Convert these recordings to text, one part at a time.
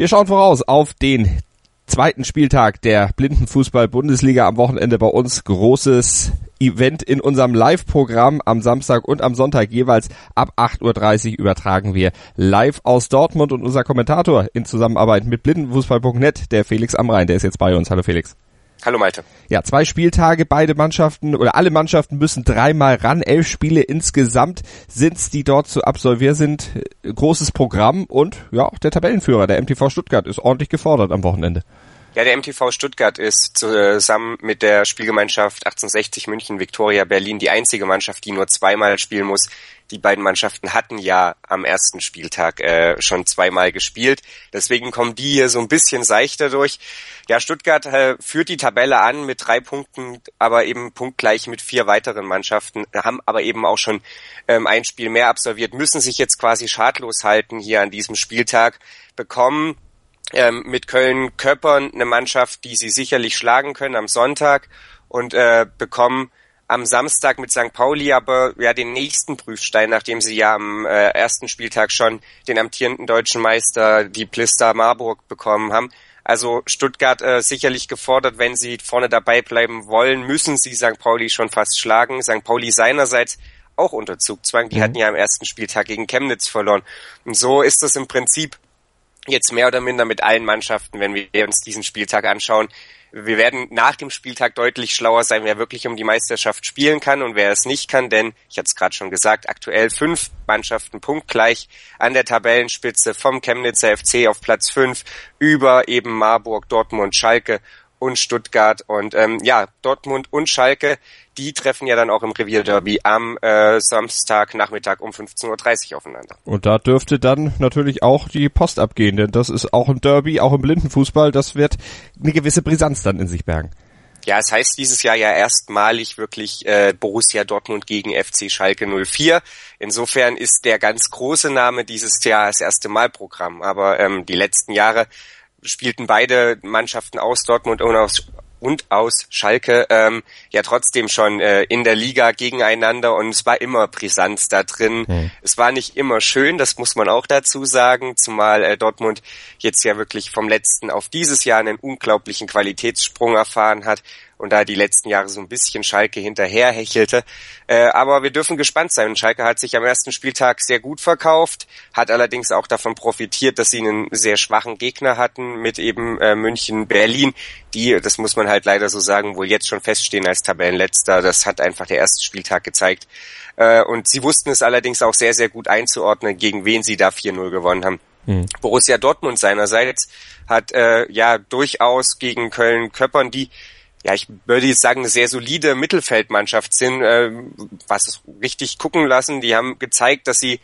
Wir schauen voraus auf den zweiten Spieltag der Blindenfußball-Bundesliga am Wochenende bei uns. Großes Event in unserem Live-Programm am Samstag und am Sonntag jeweils ab 8.30 Uhr übertragen wir live aus Dortmund und unser Kommentator in Zusammenarbeit mit blindenfußball.net, der Felix Amrein, der ist jetzt bei uns. Hallo Felix. Hallo Malte. Ja, zwei Spieltage, beide Mannschaften oder alle Mannschaften müssen dreimal ran. Elf Spiele insgesamt sind's, die dort zu absolvieren sind. Großes Programm und ja, auch der Tabellenführer, der MTV Stuttgart, ist ordentlich gefordert am Wochenende. Ja, der MTV Stuttgart ist zusammen mit der Spielgemeinschaft 1860 München Viktoria Berlin die einzige Mannschaft, die nur zweimal spielen muss. Die beiden Mannschaften hatten ja am ersten Spieltag äh, schon zweimal gespielt. Deswegen kommen die hier so ein bisschen seichter durch. Ja, Stuttgart äh, führt die Tabelle an mit drei Punkten, aber eben punktgleich mit vier weiteren Mannschaften, haben aber eben auch schon ähm, ein Spiel mehr absolviert, müssen sich jetzt quasi schadlos halten hier an diesem Spieltag, bekommen ähm, mit Köln-Köppern eine Mannschaft, die sie sicherlich schlagen können am Sonntag und äh, bekommen am Samstag mit St. Pauli aber ja den nächsten Prüfstein, nachdem sie ja am äh, ersten Spieltag schon den amtierenden deutschen Meister, die Plister Marburg, bekommen haben. Also Stuttgart äh, sicherlich gefordert, wenn sie vorne dabei bleiben wollen, müssen sie St. Pauli schon fast schlagen. St. Pauli seinerseits auch unter Zugzwang. Die mhm. hatten ja am ersten Spieltag gegen Chemnitz verloren. Und so ist es im Prinzip jetzt mehr oder minder mit allen Mannschaften, wenn wir uns diesen Spieltag anschauen. Wir werden nach dem Spieltag deutlich schlauer sein, wer wirklich um die Meisterschaft spielen kann und wer es nicht kann, denn ich hatte es gerade schon gesagt, aktuell fünf Mannschaften punktgleich an der Tabellenspitze vom Chemnitzer FC auf Platz fünf über eben Marburg, Dortmund, Schalke und Stuttgart. Und ähm, ja, Dortmund und Schalke, die treffen ja dann auch im Revierderby am äh, Samstagnachmittag um 15.30 Uhr aufeinander. Und da dürfte dann natürlich auch die Post abgehen, denn das ist auch ein Derby, auch im Blindenfußball, das wird eine gewisse Brisanz dann in sich bergen. Ja, es heißt dieses Jahr ja erstmalig wirklich äh, Borussia Dortmund gegen FC Schalke 04. Insofern ist der ganz große Name dieses Jahr das erste Mal Programm. Aber ähm, die letzten Jahre spielten beide Mannschaften aus Dortmund und aus, und aus Schalke ähm, ja trotzdem schon äh, in der Liga gegeneinander und es war immer Brisanz da drin. Mhm. Es war nicht immer schön, das muss man auch dazu sagen, zumal äh, Dortmund jetzt ja wirklich vom letzten auf dieses Jahr einen unglaublichen Qualitätssprung erfahren hat und da die letzten Jahre so ein bisschen Schalke hinterherhechelte. Äh, aber wir dürfen gespannt sein. Schalke hat sich am ersten Spieltag sehr gut verkauft, hat allerdings auch davon profitiert, dass sie einen sehr schwachen Gegner hatten mit eben äh, München, Berlin, die, das muss man halt leider so sagen, wohl jetzt schon feststehen als Tabellenletzter. Das hat einfach der erste Spieltag gezeigt. Äh, und sie wussten es allerdings auch sehr, sehr gut einzuordnen, gegen wen sie da 4-0 gewonnen haben. Hm. Borussia Dortmund seinerseits hat äh, ja durchaus gegen Köln Köppern, die ja, ich würde jetzt sagen, eine sehr solide Mittelfeldmannschaft sind, äh, was richtig gucken lassen. Die haben gezeigt, dass sie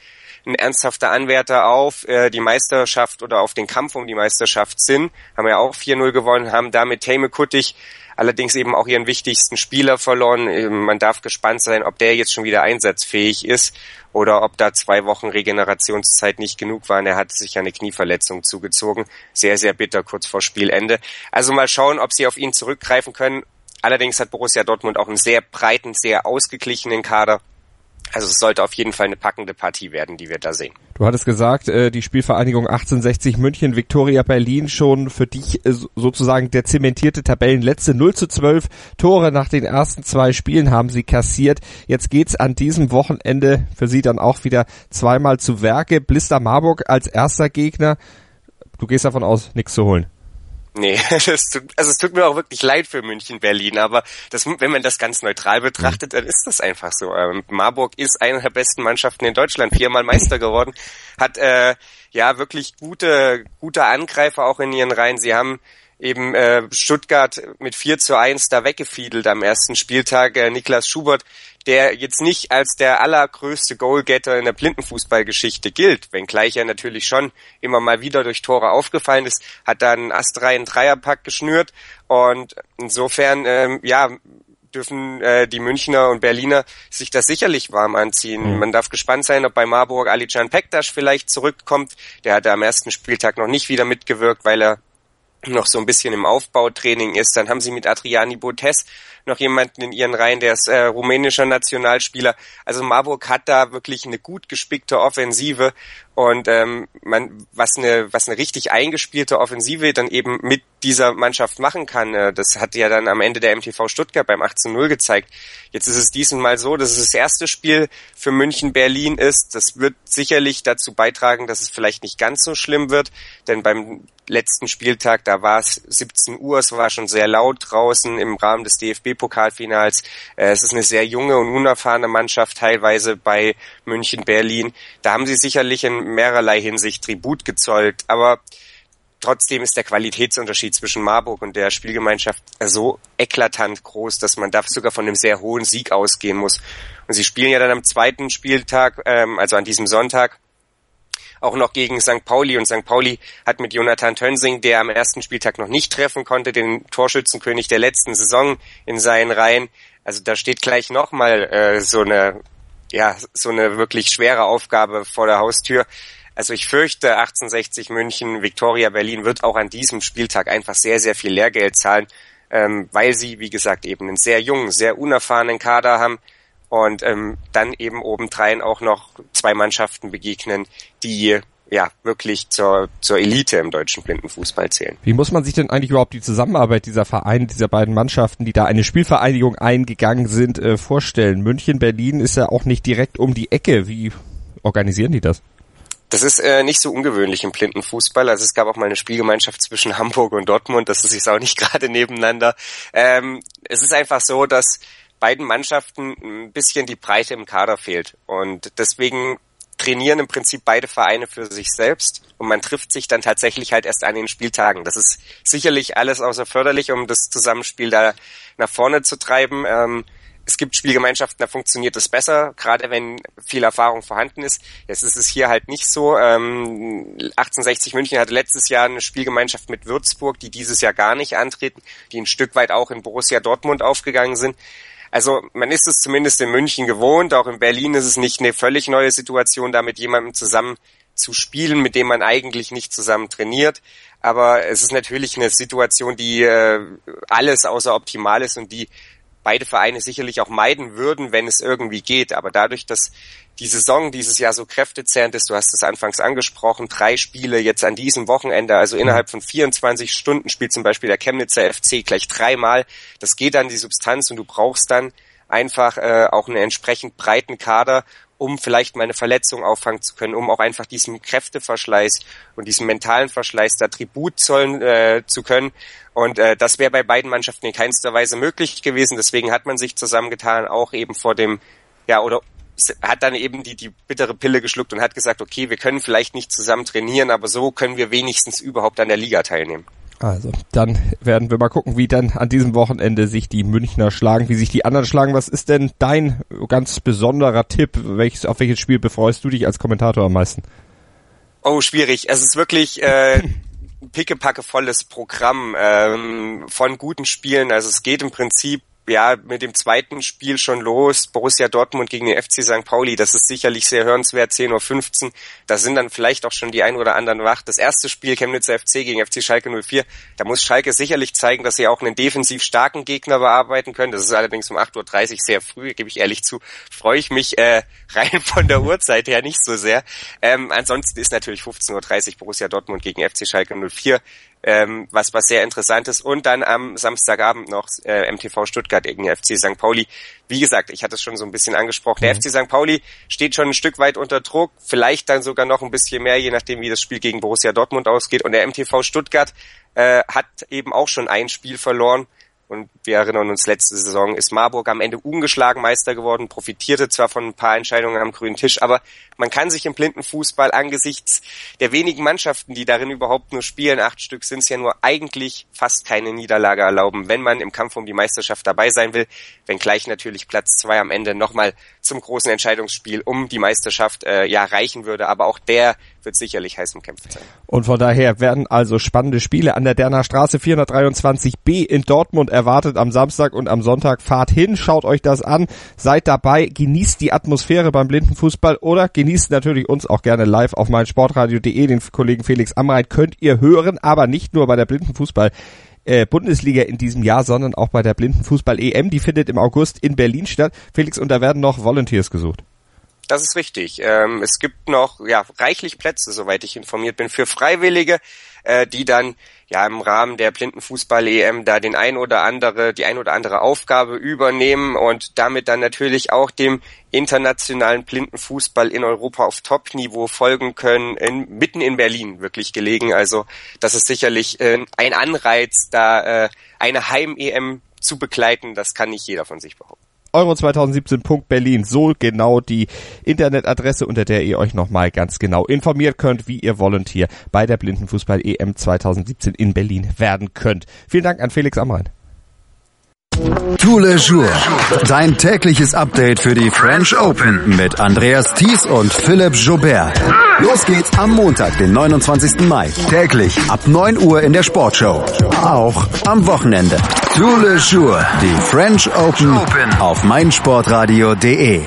ein ernsthafter Anwärter auf äh, die Meisterschaft oder auf den Kampf um die Meisterschaft sind. Haben ja auch 4-0 gewonnen, haben damit Tame Kuttig allerdings eben auch ihren wichtigsten Spieler verloren. Ähm, man darf gespannt sein, ob der jetzt schon wieder einsatzfähig ist oder ob da zwei Wochen Regenerationszeit nicht genug waren. Er hat sich eine Knieverletzung zugezogen. Sehr, sehr bitter kurz vor Spielende. Also mal schauen, ob sie auf ihn zurückgreifen können. Allerdings hat Borussia Dortmund auch einen sehr breiten, sehr ausgeglichenen Kader. Also es sollte auf jeden Fall eine packende Partie werden, die wir da sehen. Du hattest gesagt, äh, die Spielvereinigung 1860 München, Viktoria Berlin schon für dich äh, sozusagen der zementierte Tabellenletzte. 0 zu 12 Tore nach den ersten zwei Spielen haben sie kassiert. Jetzt geht's an diesem Wochenende für sie dann auch wieder zweimal zu Werke. Blister Marburg als erster Gegner. Du gehst davon aus, nichts zu holen. Nee, das tut, also es tut mir auch wirklich leid für München, Berlin, aber das, wenn man das ganz neutral betrachtet, dann ist das einfach so. Ähm, Marburg ist eine der besten Mannschaften in Deutschland, viermal Meister geworden, hat äh, ja wirklich gute, gute Angreifer auch in ihren Reihen. Sie haben eben äh, Stuttgart mit 4 zu 1 da weggefiedelt am ersten Spieltag. Äh, Niklas Schubert, der jetzt nicht als der allergrößte Goalgetter in der Blindenfußballgeschichte gilt, wenngleich er natürlich schon immer mal wieder durch Tore aufgefallen ist, hat dann astreinen Dreierpack geschnürt und insofern, ähm, ja, dürfen äh, die Münchner und Berliner sich das sicherlich warm anziehen. Mhm. Man darf gespannt sein, ob bei Marburg Alican Pektas vielleicht zurückkommt. Der hatte am ersten Spieltag noch nicht wieder mitgewirkt, weil er noch so ein bisschen im Aufbautraining ist. Dann haben sie mit Adriani Botes noch jemanden in ihren Reihen, der ist äh, rumänischer Nationalspieler. Also Marburg hat da wirklich eine gut gespickte Offensive und ähm, man, was eine was eine richtig eingespielte Offensive dann eben mit dieser Mannschaft machen kann, äh, das hat ja dann am Ende der MTV Stuttgart beim 18-0 gezeigt. Jetzt ist es diesmal so, dass es das erste Spiel für München Berlin ist. Das wird sicherlich dazu beitragen, dass es vielleicht nicht ganz so schlimm wird, denn beim letzten Spieltag, da war es 17 Uhr, es war schon sehr laut draußen im Rahmen des DFB-Pokalfinals. Äh, es ist eine sehr junge und unerfahrene Mannschaft, teilweise bei München, Berlin. Da haben sie sicherlich in mehrerlei Hinsicht Tribut gezollt, aber trotzdem ist der Qualitätsunterschied zwischen Marburg und der Spielgemeinschaft so eklatant groß, dass man da sogar von einem sehr hohen Sieg ausgehen muss. Und sie spielen ja dann am zweiten Spieltag, ähm, also an diesem Sonntag, auch noch gegen St. Pauli und St. Pauli hat mit Jonathan Tönsing, der am ersten Spieltag noch nicht treffen konnte, den Torschützenkönig der letzten Saison in seinen Reihen. Also da steht gleich nochmal äh, so eine ja so eine wirklich schwere Aufgabe vor der Haustür. Also ich fürchte, 1860 München, Victoria Berlin wird auch an diesem Spieltag einfach sehr, sehr viel Lehrgeld zahlen, ähm, weil sie, wie gesagt, eben einen sehr jungen, sehr unerfahrenen Kader haben und ähm, dann eben obendrein auch noch zwei Mannschaften begegnen, die ja wirklich zur, zur Elite im deutschen Blindenfußball zählen. Wie muss man sich denn eigentlich überhaupt die Zusammenarbeit dieser Vereine, dieser beiden Mannschaften, die da eine Spielvereinigung eingegangen sind, äh, vorstellen? München, Berlin ist ja auch nicht direkt um die Ecke. Wie organisieren die das? Das ist äh, nicht so ungewöhnlich im Blindenfußball. Also es gab auch mal eine Spielgemeinschaft zwischen Hamburg und Dortmund. Das ist jetzt auch nicht gerade nebeneinander. Ähm, es ist einfach so, dass beiden Mannschaften ein bisschen die Breite im Kader fehlt. Und deswegen trainieren im Prinzip beide Vereine für sich selbst und man trifft sich dann tatsächlich halt erst an den Spieltagen. Das ist sicherlich alles außer förderlich, um das Zusammenspiel da nach vorne zu treiben. Ähm, es gibt Spielgemeinschaften, da funktioniert es besser, gerade wenn viel Erfahrung vorhanden ist. Jetzt ist es hier halt nicht so. Ähm, 1860 München hatte letztes Jahr eine Spielgemeinschaft mit Würzburg, die dieses Jahr gar nicht antreten, die ein Stück weit auch in Borussia Dortmund aufgegangen sind. Also man ist es zumindest in München gewohnt, auch in Berlin ist es nicht eine völlig neue Situation, da mit jemandem zusammen zu spielen, mit dem man eigentlich nicht zusammen trainiert. Aber es ist natürlich eine Situation, die äh, alles außer optimal ist und die beide Vereine sicherlich auch meiden würden, wenn es irgendwie geht. Aber dadurch, dass die Saison dieses Jahr so kräftezehrend ist, du hast es anfangs angesprochen, drei Spiele jetzt an diesem Wochenende, also innerhalb von 24 Stunden spielt zum Beispiel der Chemnitzer FC gleich dreimal. Das geht an die Substanz und du brauchst dann einfach äh, auch einen entsprechend breiten Kader, um vielleicht mal eine Verletzung auffangen zu können, um auch einfach diesem Kräfteverschleiß und diesem mentalen Verschleiß da Tribut zollen äh, zu können. Und äh, das wäre bei beiden Mannschaften in keinster Weise möglich gewesen. Deswegen hat man sich zusammengetan, auch eben vor dem, ja, oder hat dann eben die, die bittere Pille geschluckt und hat gesagt, okay, wir können vielleicht nicht zusammen trainieren, aber so können wir wenigstens überhaupt an der Liga teilnehmen. Also, dann werden wir mal gucken, wie dann an diesem Wochenende sich die Münchner schlagen, wie sich die anderen schlagen. Was ist denn dein ganz besonderer Tipp? Welches, auf welches Spiel befreust du dich als Kommentator am meisten? Oh, schwierig. Es ist wirklich äh, pickepacke volles Programm ähm, von guten Spielen. Also es geht im Prinzip ja, mit dem zweiten Spiel schon los. Borussia Dortmund gegen den FC St. Pauli, das ist sicherlich sehr hörenswert, 10.15 Uhr. Da sind dann vielleicht auch schon die ein oder anderen wach. Das erste Spiel Chemnitzer FC gegen FC Schalke 04, da muss Schalke sicherlich zeigen, dass sie auch einen defensiv starken Gegner bearbeiten können. Das ist allerdings um 8.30 Uhr sehr früh, gebe ich ehrlich zu. Freue ich mich äh, rein von der Uhrzeit her nicht so sehr. Ähm, ansonsten ist natürlich 15.30 Uhr Borussia Dortmund gegen FC Schalke 04 ähm, was was sehr interessant ist. Und dann am Samstagabend noch äh, MTV Stuttgart gegen FC St. Pauli. Wie gesagt, ich hatte es schon so ein bisschen angesprochen. Der mhm. FC St. Pauli steht schon ein Stück weit unter Druck, vielleicht dann sogar noch ein bisschen mehr, je nachdem, wie das Spiel gegen Borussia Dortmund ausgeht. Und der MTV Stuttgart äh, hat eben auch schon ein Spiel verloren Und wir erinnern uns, letzte Saison ist Marburg am Ende ungeschlagen Meister geworden, profitierte zwar von ein paar Entscheidungen am grünen Tisch, aber man kann sich im blinden Fußball angesichts der wenigen Mannschaften, die darin überhaupt nur spielen, acht Stück sind es ja nur eigentlich fast keine Niederlage erlauben, wenn man im Kampf um die Meisterschaft dabei sein will, wenngleich natürlich Platz zwei am Ende nochmal zum großen Entscheidungsspiel um die Meisterschaft äh, ja reichen würde, aber auch der wird sicherlich heiß umkämpft sein. Und von daher werden also spannende Spiele an der Derner Straße 423b in Dortmund erwartet am Samstag und am Sonntag. Fahrt hin, schaut euch das an, seid dabei, genießt die Atmosphäre beim Blindenfußball oder genießt natürlich uns auch gerne live auf meinsportradio.de. Den Kollegen Felix Amreit könnt ihr hören, aber nicht nur bei der Blindenfußball. Äh, Bundesliga in diesem Jahr, sondern auch bei der Blindenfußball EM. Die findet im August in Berlin statt. Felix, und da werden noch Volunteers gesucht. Das ist richtig. Ähm, es gibt noch ja reichlich Plätze, soweit ich informiert bin, für Freiwillige, äh, die dann ja im Rahmen der Blindenfußball-EM da den ein oder andere, die ein oder andere Aufgabe übernehmen und damit dann natürlich auch dem internationalen Blindenfußball in Europa auf Top-Niveau folgen können, in, mitten in Berlin wirklich gelegen. Also das ist sicherlich äh, ein Anreiz, da äh, eine Heim-EM zu begleiten. Das kann nicht jeder von sich behaupten euro2017.berlin, so genau die Internetadresse, unter der ihr euch nochmal ganz genau informiert könnt, wie ihr Volunteer bei der Blindenfußball EM 2017 in Berlin werden könnt. Vielen Dank an Felix Amrein. Tous les jours. Dein tägliches Update für die French Open mit Andreas Thies und Philipp Joubert. Los geht's am Montag, den 29. Mai. Täglich ab 9 Uhr in der Sportshow. Auch am Wochenende. Tous les jours. Die French Open auf meinsportradio.de.